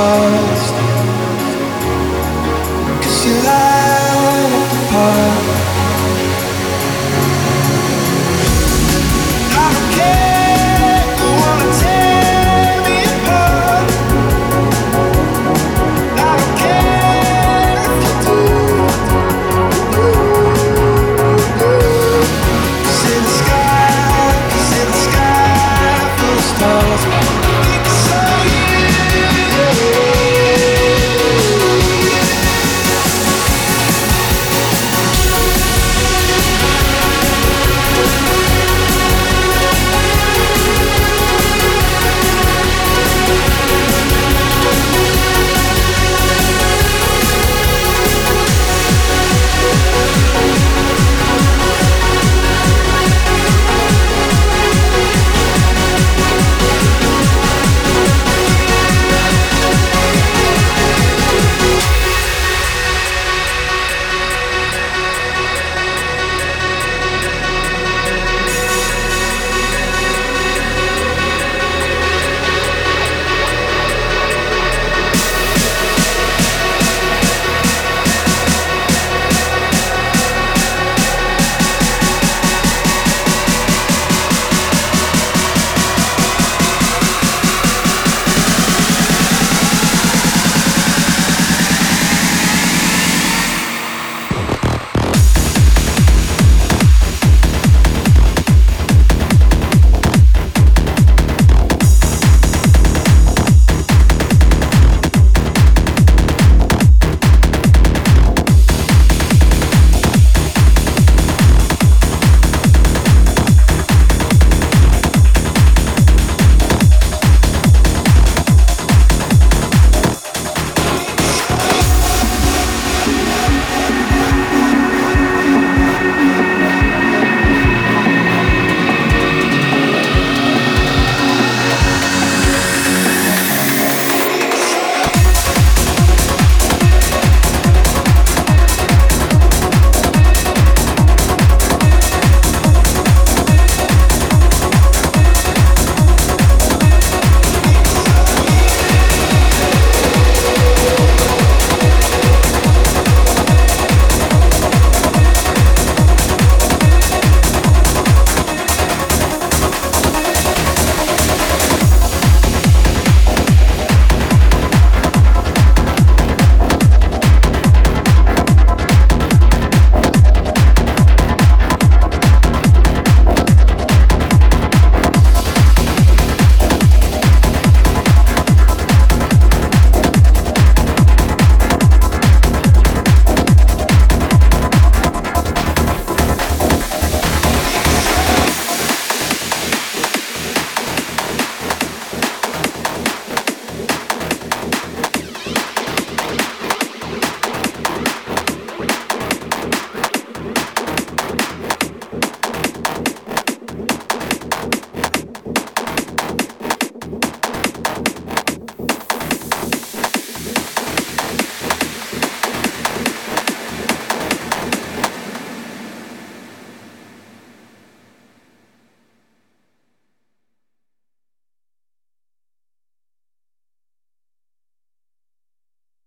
Oh.